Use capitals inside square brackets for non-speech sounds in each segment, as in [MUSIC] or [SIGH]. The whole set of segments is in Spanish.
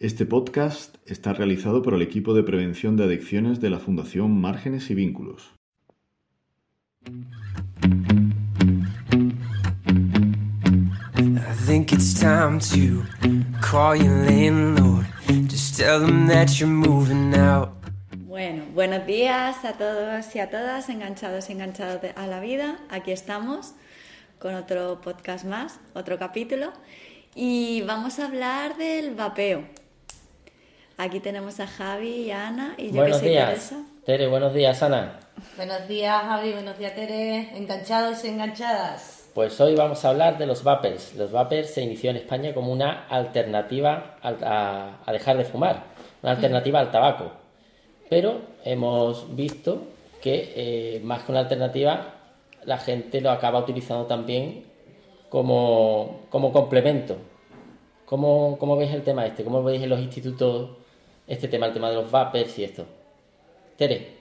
Este podcast está realizado por el equipo de prevención de adicciones de la Fundación Márgenes y Vínculos. I think it's time to call your landlord. Just tell them that you're moving out. Bueno, buenos días a todos y a todas, enganchados y enganchados a la vida. Aquí estamos con otro podcast más, otro capítulo. Y vamos a hablar del vapeo. Aquí tenemos a Javi y a Ana y yo buenos que soy días. Teresa. Tere, buenos días, Ana. Buenos días, Javi. Buenos días, Tere. Enganchados y enganchadas. Pues hoy vamos a hablar de los vapers. Los vapers se inició en España como una alternativa al- a, a dejar de fumar, una alternativa al tabaco. Pero hemos visto que eh, más que una alternativa, la gente lo acaba utilizando también como, como complemento. ¿Cómo, ¿Cómo veis el tema este? ¿Cómo veis en los institutos este tema, el tema de los vapers y esto? Tere.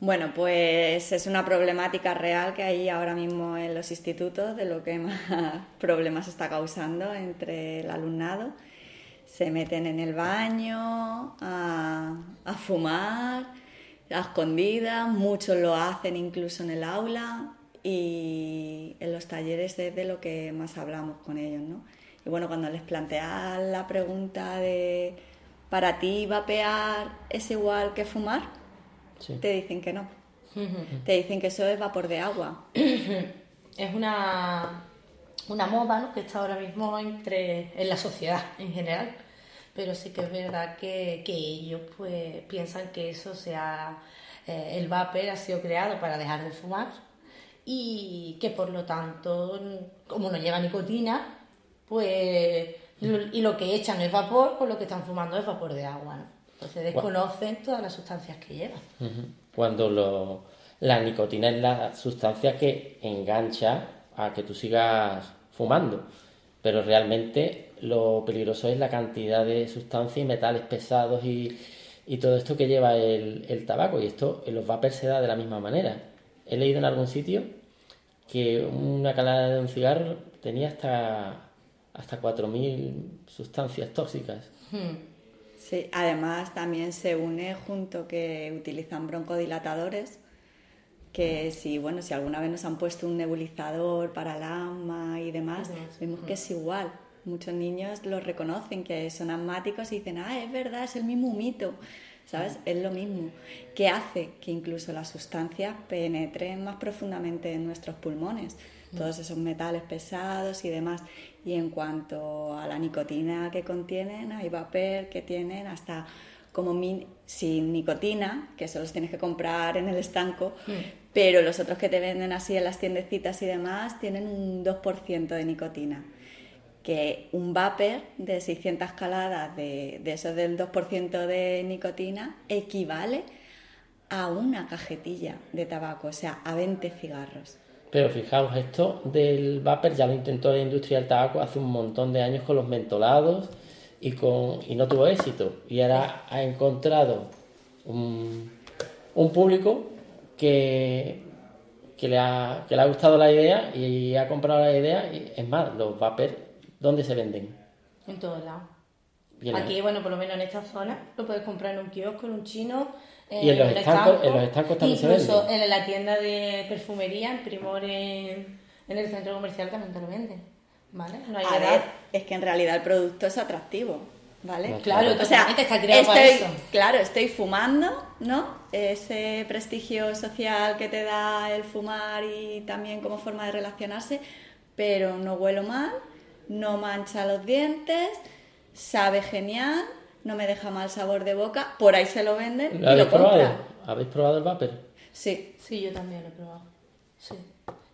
Bueno, pues es una problemática real que hay ahora mismo en los institutos, de lo que más [LAUGHS] problemas está causando entre el alumnado. Se meten en el baño a, fumar, a escondidas, muchos lo hacen incluso en el aula y en los talleres es de lo que más hablamos con ellos, ¿no? Y bueno, cuando les planteas la pregunta de ¿para ti vapear es igual que fumar? Sí. Te dicen que no. [LAUGHS] Te dicen que eso es vapor de agua. [COUGHS] Es una, una moda ¿no? que está ahora mismo entre, en la sociedad en general. Pero sí que es verdad que, que ellos pues, piensan que eso sea. eh, el vapor ha sido creado para dejar de fumar y que por lo tanto, como no lleva nicotina, pues. Lo- Y lo que echan es vapor, pues lo que están fumando es vapor de agua. ¿no? Entonces desconocen todas las sustancias que llevan. Cuando lo- la nicotina es la sustancia que engancha a que tú sigas fumando, pero realmente lo peligroso es la cantidad de sustancias y metales pesados y, y todo esto que lleva el, el tabaco, y esto en los vapers se da de la misma manera. He leído en algún sitio que una calada de un cigarro tenía hasta, hasta 4.000 sustancias tóxicas. Sí, además también se une junto que utilizan broncodilatadores, que si, bueno, si alguna vez nos han puesto un nebulizador para el asma y demás, vemos que es igual. Muchos niños lo reconocen, que son asmáticos y dicen, ah, es verdad, es el mismo mito. ¿Sabes? Es lo mismo, que hace que incluso las sustancias penetren más profundamente en nuestros pulmones, todos esos metales pesados y demás. Y en cuanto a la nicotina que contienen, hay vapor que tienen hasta como min- sin nicotina, que eso los tienes que comprar en el estanco, pero los otros que te venden así en las tiendecitas y demás tienen un 2% de nicotina que un vapor de 600 caladas de, de eso del 2% de nicotina equivale a una cajetilla de tabaco, o sea, a 20 cigarros. Pero fijaos, esto del vapor ya lo intentó la industria del tabaco hace un montón de años con los mentolados y, con, y no tuvo éxito. Y ahora ha encontrado un, público que, que, le ha, que le ha gustado la idea y ha comprado la idea. Y es más, los vapers, ¿dónde se venden? En todos lados. Aquí, bueno, por lo menos en esta zona, lo puedes comprar en un kiosco, en un chino. Y en los estancos- estanco, en los estancos también se Incluso venden. en la tienda de perfumería, en Primor, en, en el centro comercial también te lo venden. ¿Vale? No hay A edad. ver, es que en realidad el producto es atractivo, ¿vale? No, Claro, o sea, está creado para estoy, eso. claro, estoy fumando, ¿no? Ese prestigio social que te da el fumar y también como forma de relacionarse, pero no huelo mal, no mancha los dientes, sabe genial, no me deja mal sabor de boca, por ahí se lo venden ¿Lo y lo habéis probado? ¿Habéis probado el vapor? Sí, Sí, yo también lo he probado. Sí.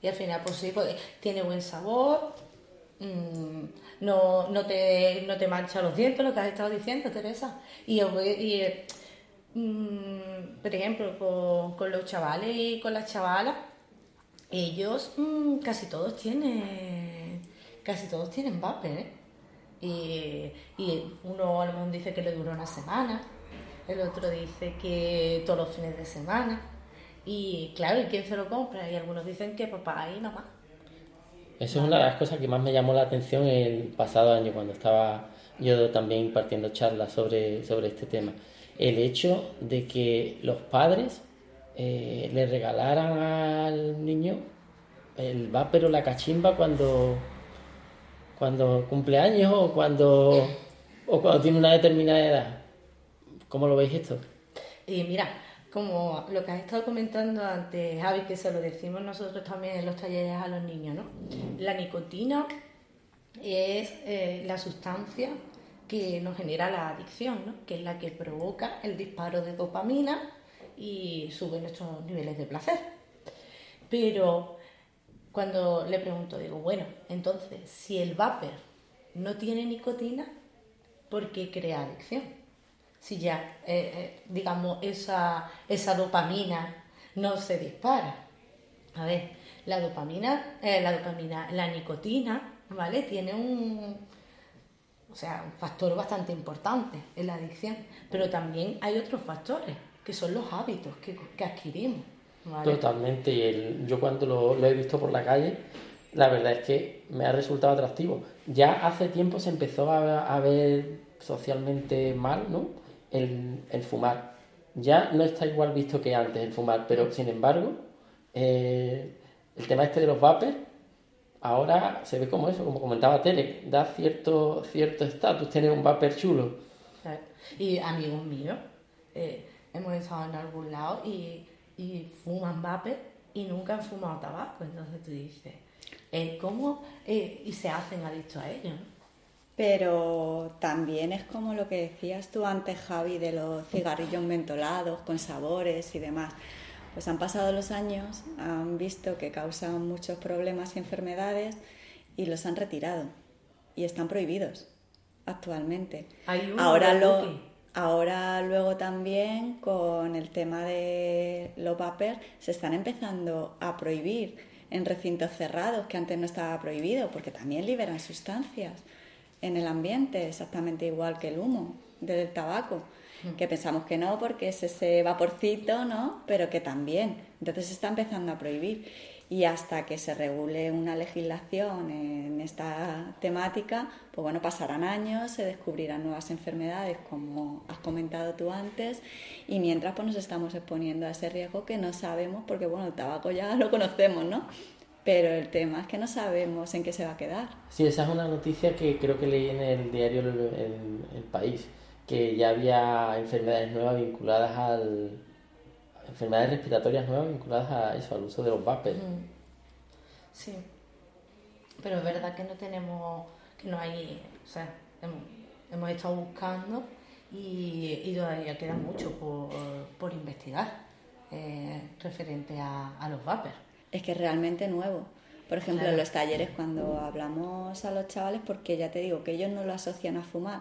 Y al final, pues sí, pues, tiene buen sabor, mm, no, no, te, no te mancha los dientes, lo que has estado diciendo, Teresa. Y, y, mm, por ejemplo, con, con los chavales y con las chavalas, ellos mm, casi todos tienen casi todos tienen vapor, ¿eh? Y, y uno a lo mejor dice que le dura una semana, el otro dice que todos los fines de semana. Y claro, ¿y quién se lo compra? Y algunos dicen que papá y mamá. Eso es una de las cosas que más me llamó la atención el pasado año cuando estaba yo también impartiendo charlas sobre, sobre este tema. El hecho de que los padres eh, le regalaran al niño el vapor o la cachimba cuando, cuando cumple años o cuando, o cuando tiene una determinada edad. ¿Cómo lo veis esto? Mira, como lo que has estado comentando antes, Javi, que se lo decimos nosotros también en los talleres a los niños, ¿no? La nicotina es eh, la sustancia que nos genera la adicción, ¿no? que es la que provoca el disparo de dopamina y sube nuestros niveles de placer. Pero cuando le pregunto, digo, bueno, entonces, si el vapor no tiene nicotina, ¿por qué crea adicción? Si ya, eh, eh, digamos, esa, esa dopamina no se dispara. A ver, la dopamina, la dopamina, la nicotina ¿vale? Tiene un, o sea, un factor bastante importante en la adicción, pero también hay otros factores, que son los hábitos que, adquirimos. Totalmente, y yo cuando lo, he visto por la calle, la verdad es que me ha resultado atractivo. Ya hace tiempo se empezó a, ver socialmente mal, ¿no? El, fumar. Ya no está igual visto que antes el fumar, pero sin embargo, eh, el tema este de los vapers ahora se ve como eso, como comentaba Tere, da cierto cierto estatus tener un vapor chulo. Y amigos míos, eh, hemos estado en algún lado y, fuman vapor y nunca han fumado tabaco. Entonces tú dices, eh, ¿cómo? Eh, y se hacen adictos a ello. Pero también es como lo que decías tú antes, Javi, de los cigarrillos mentolados con sabores y demás pues han pasado los años, han visto que causan muchos problemas y enfermedades y los han retirado y están prohibidos actualmente. ahora lo ahora luego también con el tema de los vapers se están empezando a prohibir en recintos cerrados que antes no estaba prohibido porque también liberan sustancias en el ambiente exactamente igual que el humo del tabaco que pensamos que no porque es ese vaporcito, ¿no? Pero que también. Entonces se está empezando a prohibir. Y hasta que se regule una legislación en esta temática, pues bueno, pasarán años, se descubrirán nuevas enfermedades, como has comentado tú antes, y mientras pues nos estamos exponiendo a ese riesgo que no sabemos, porque bueno, el tabaco ya lo conocemos, ¿no? Pero el tema es que no sabemos en qué se va a quedar. Sí, esa es una noticia que creo que leí en el diario El País que ya había enfermedades nuevas vinculadas al enfermedades respiratorias nuevas vinculadas a eso, al uso de los vapers. Mm. Sí, pero es verdad que no tenemos, que no hay, o sea, hemos, estado buscando y, todavía queda mucho por, investigar eh, referente a, los vapers. Es que es realmente nuevo. Por ejemplo, en los talleres cuando hablamos a los chavales, porque ya te digo que ellos no lo asocian a fumar,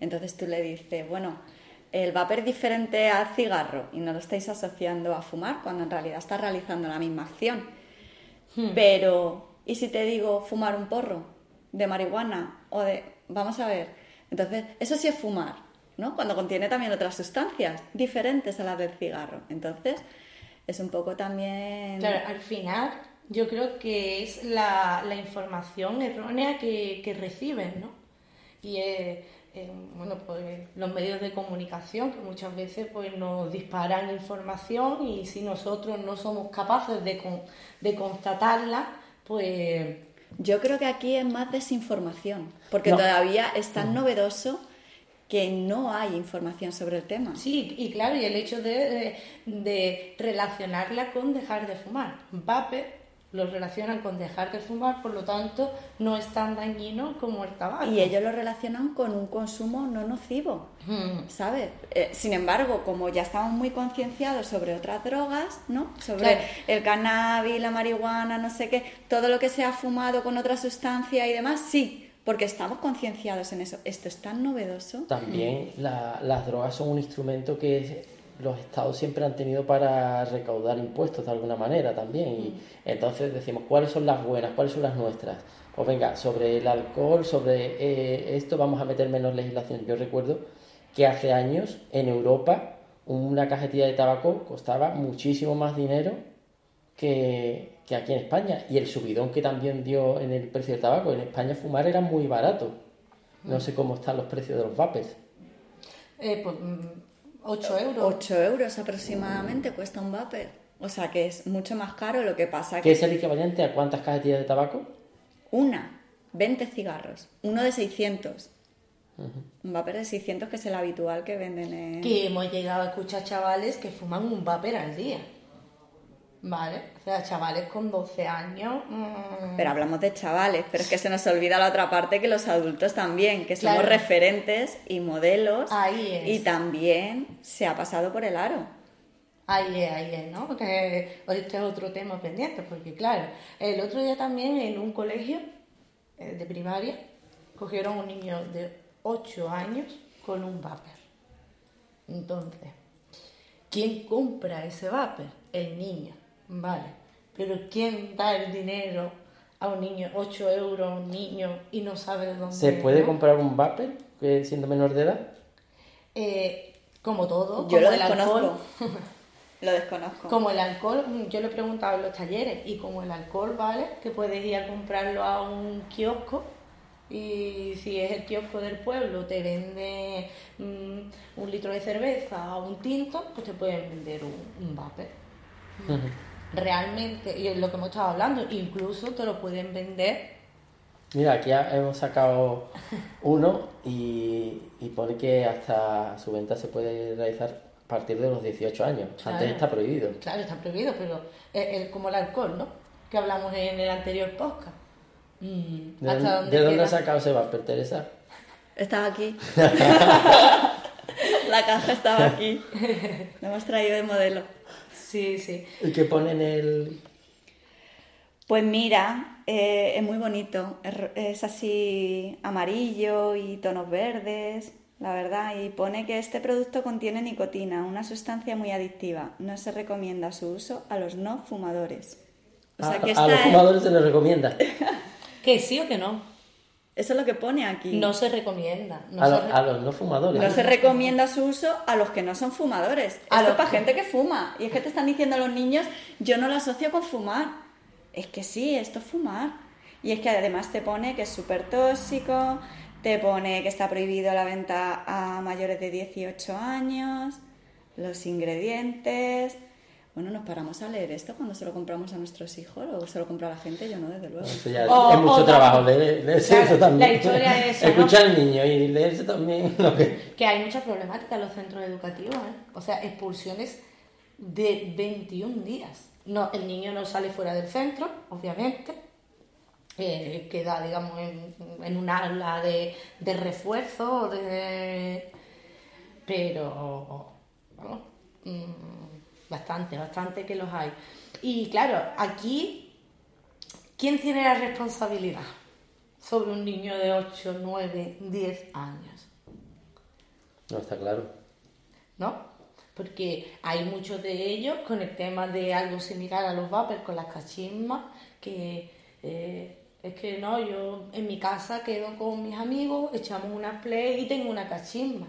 entonces tú le dices, bueno, el vapor es diferente al cigarro y no lo estáis asociando a fumar cuando en realidad estás realizando la misma acción. Hmm. Pero, ¿y si te digo fumar un porro de marihuana o de... Vamos a ver. Entonces, eso sí es fumar, ¿no? Cuando contiene también otras sustancias diferentes a las del cigarro. Entonces, es un poco también... Claro, al final yo creo que es la, información errónea que, que reciben, ¿no? Y bueno, pues, los medios de comunicación que muchas veces pues, nos disparan información y si nosotros no somos capaces de, de constatarla, pues... Yo creo que aquí es más desinformación, porque todavía es tan novedoso que no hay información sobre el tema. Sí, y claro, y el hecho de, de, relacionarla con dejar de fumar. Vape lo relacionan con dejar de fumar, por lo tanto no es tan dañino como el tabaco. Y ellos lo relacionan con un consumo no nocivo, hmm. ¿sabes? Eh, sin embargo, como ya estamos muy concienciados sobre otras drogas, ¿no? Sobre el cannabis, la marihuana, no sé qué, todo lo que se ha fumado con otra sustancia y demás, sí, porque estamos concienciados en eso. Esto es tan novedoso. También las drogas son un instrumento que los estados siempre han tenido para recaudar impuestos de alguna manera también. Y entonces decimos, ¿cuáles son las buenas? ¿Cuáles son las nuestras? Pues venga, sobre el alcohol, sobre eh, esto vamos a meter menos legislación. Yo recuerdo que hace años en Europa una cajetilla de tabaco costaba muchísimo más dinero que, que aquí en España. Y el subidón que también dio en el precio del tabaco, en España fumar era muy barato. No sé cómo están los precios de los vapers. Eh, pues 8 euros. 8 euros aproximadamente cuesta un vapor. O sea que es mucho más caro, lo que pasa ¿Qué que es el equivalente a cuántas cajetillas de tabaco? una, 20 cigarros, uno de 600. Un vapor de 600 que es el habitual que venden en... Que hemos llegado a escuchar chavales que fuman un vapor al día. ¿Vale? O sea, chavales con 12 años. mm, Pero hablamos de chavales, pero es que se nos olvida la otra parte que los adultos también, que somos Claro. referentes y modelos. Ahí es. Y también se ha pasado por el aro. Ahí es, ahí es, ¿no? Porque este es otro tema pendiente, porque claro, el otro día también en un colegio eh, de primaria cogieron un niño de 8 años con un vapor. Entonces, ¿quién compra ese vapor? El niño, ¿vale? Pero ¿quién da el dinero a un niño, 8 euros a un niño y no sabe de dónde ¿Se puede ¿no? comprar un vapor siendo menor de edad? Eh, como todo, Yo como lo el alcohol. desconozco. [LAUGHS] lo desconozco. Como el alcohol, mm, yo le he preguntado en los talleres, y como el alcohol, ¿vale? Que puedes ir a comprarlo a un kiosco y si es el kiosco del pueblo te vende mm, un litro de cerveza o un tinto, pues te pueden vender un, un vapor. Realmente, y es lo que hemos estado hablando, incluso te lo pueden vender Mira, aquí ha- hemos sacado uno y, y pone que hasta su venta se puede realizar a partir de los 18 años. Claro. Antes está prohibido. Claro, está prohibido, pero es, es como el alcohol, ¿no? Que hablamos en el anterior podcast. Mm, ¿De, ¿hasta dónde- de dónde has sacado ese vapor, Teresa? Estaba aquí. [LAUGHS] la caja estaba aquí. [LAUGHS] Lo hemos traído de modelo. Sí, sí. ¿Y qué pone en el...? Pues mira, eh, es muy bonito. Es, así amarillo y tonos verdes, la verdad. Y pone que este producto contiene nicotina, una sustancia muy adictiva. No se recomienda su uso a los no fumadores. O sea a, que a los es- fumadores se les recomienda. [LAUGHS] Que sí o que no. Eso es lo que pone aquí. No se recomienda. No, a, se lo- re- a los no fumadores. No se recomienda su uso a los que no son fumadores. A Esto los es para gente que fuma. Y es que te están diciendo los niños, yo no lo asocio con fumar. Es que sí, esto es fumar. Y es que además te pone que es súper tóxico, te pone que está prohibido la venta a mayores de 18 años, los ingredientes. Bueno, nos paramos a leer esto cuando se lo compramos a nuestros hijos o se lo compra a la gente, yo no, desde luego. Eso ya O- es mucho o trabajo, leer- leerse Claro, eso también. la historia es eso, ¿no? Escuchar al niño y leerse también [LAUGHS] lo que... Que hay mucha problemática en los centros educativos, ¿eh? O sea, expulsiones de 21 días. No, el niño no sale fuera del centro, obviamente. Eh, queda, digamos, en, en un aula de, de refuerzo, de... pero vamos, mm, bastante, bastante que los hay. Y claro, aquí, ¿quién tiene la responsabilidad sobre un niño de 8, 9, 10 años? No, está claro. ¿no? Porque hay muchos de ellos con el tema de algo similar a los vapers, con las cachismas, que eh, es que no, yo en mi casa quedo con mis amigos, echamos una play y tengo una cachisma.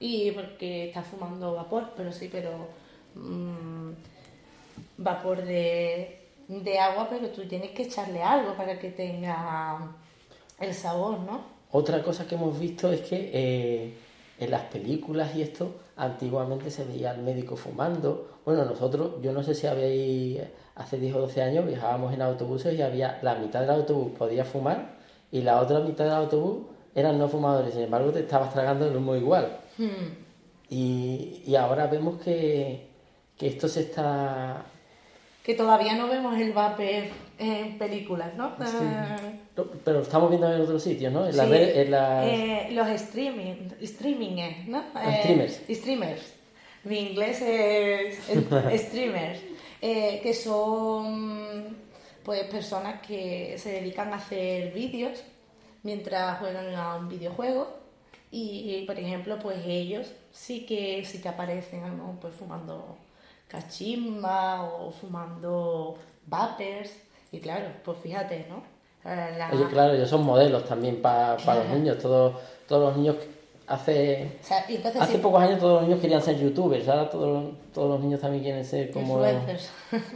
Y porque está fumando vapor, pero sí, pero mm, vapor de, de agua, pero tú tienes que echarle algo para que tenga el sabor, ¿no? Otra cosa que hemos visto es que eh, en las películas y esto, antiguamente se veía al médico fumando. Bueno, nosotros, yo no sé si habéis, hace 10 o 12 años viajábamos en autobuses y había la mitad del autobús podía fumar y la otra mitad del autobús eran no fumadores. Sin embargo, te estabas tragando el humo igual. Y, y ahora vemos que, que esto se está Que todavía no vemos el vapor en películas, ¿no? Eh, No, Pero lo estamos viendo en otros sitios, ¿no? En las Sí, redes- en las- eh, los streaming, streaming, ¿no? Eh, streamers. Streamers. Mi inglés es, [LAUGHS] streamers, eh, que son pues personas que se dedican a hacer vídeos mientras juegan a un videojuego y, por ejemplo, pues ellos sí que sí que aparecen a lo mejor pues fumando cachimba o fumando vapers y claro, pues fíjate, ¿no? Eh, la- Ellos, claro, ellos son modelos también para los niños. Todos, todos los niños hace, O sea, y entonces hace sí, pocos años todos los niños querían ser youtubers, ahora todos, todos los niños también quieren ser como influencers.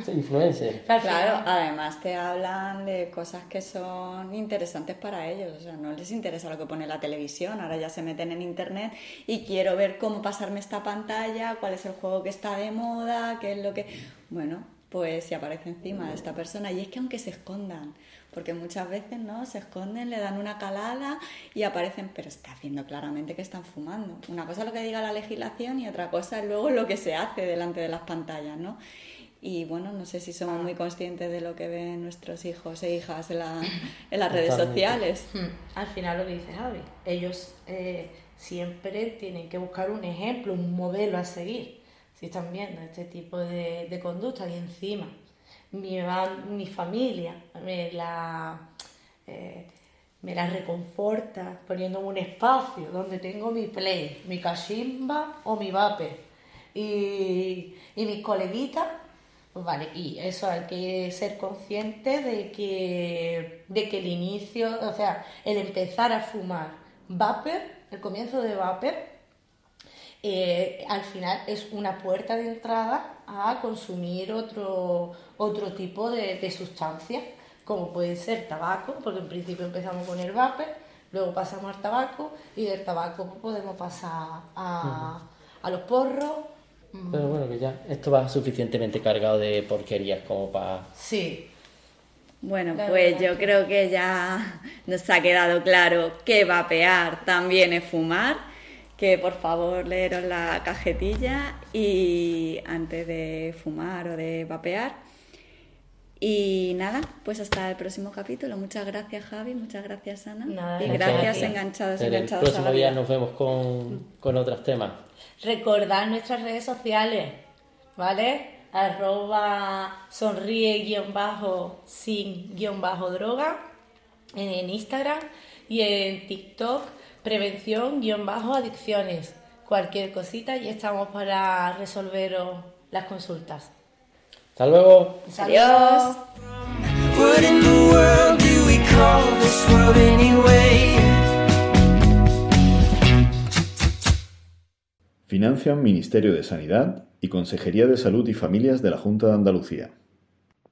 influencers. [LAUGHS] Al Claro, además te hablan de cosas que son interesantes para ellos, o sea, no les interesa lo que pone la televisión, ahora ya se meten en internet y quiero ver cómo pasarme esta pantalla, cuál es el juego que está de moda, qué es lo que... Bueno, pues si aparece encima de esta persona, y es que aunque se escondan, porque muchas veces no se esconden, le dan una calada y aparecen, pero está haciendo claramente que están fumando. Una cosa es lo que diga la legislación y otra cosa es luego lo que se hace delante de las pantallas, ¿no? Y bueno, no sé si somos muy conscientes de lo que ven nuestros hijos e hijas en, la- en las redes sociales. Hmm, Al final lo que dice Javi, ellos eh, siempre tienen que buscar un ejemplo, un modelo a seguir. Si están viendo este tipo de, de conducta y encima mi, mi familia me la, eh, me la reconforta poniéndome un espacio donde tengo mi play, mi cachimba o mi vape. Y, y mis coleguitas, pues vale, y eso hay que ser consciente de que, de que el inicio, o sea, el empezar a fumar vapor, el comienzo de vapor, eh, al final es una puerta de entrada a consumir otro, otro tipo de, de sustancias, como puede ser tabaco, porque en principio empezamos con el vapor, luego pasamos al tabaco y del tabaco podemos pasar a, a los porros. Pero bueno, que ya esto va suficientemente cargado de porquerías como para... Sí, Bueno, La pues yo que- creo que ya nos ha quedado claro que vapear también es fumar, que por favor leeros la cajetilla y antes de fumar o de vapear. Y nada, pues hasta el próximo capítulo. Muchas gracias Javi, muchas gracias Ana. Nada, y gracias gracias. enganchados, En el enganchados la próximo día nos vemos con, con otros temas. Recordad nuestras redes sociales, ¿vale? Arroba sonríe guion bajo sin guion bajo droga en Instagram y en TikTok prevención guion bajo adicciones. Cualquier cosita y estamos para resolveros las consultas. Hasta luego. Adiós. Financian Ministerio de Sanidad y Consejería de Salud y Familias de la Junta de Andalucía.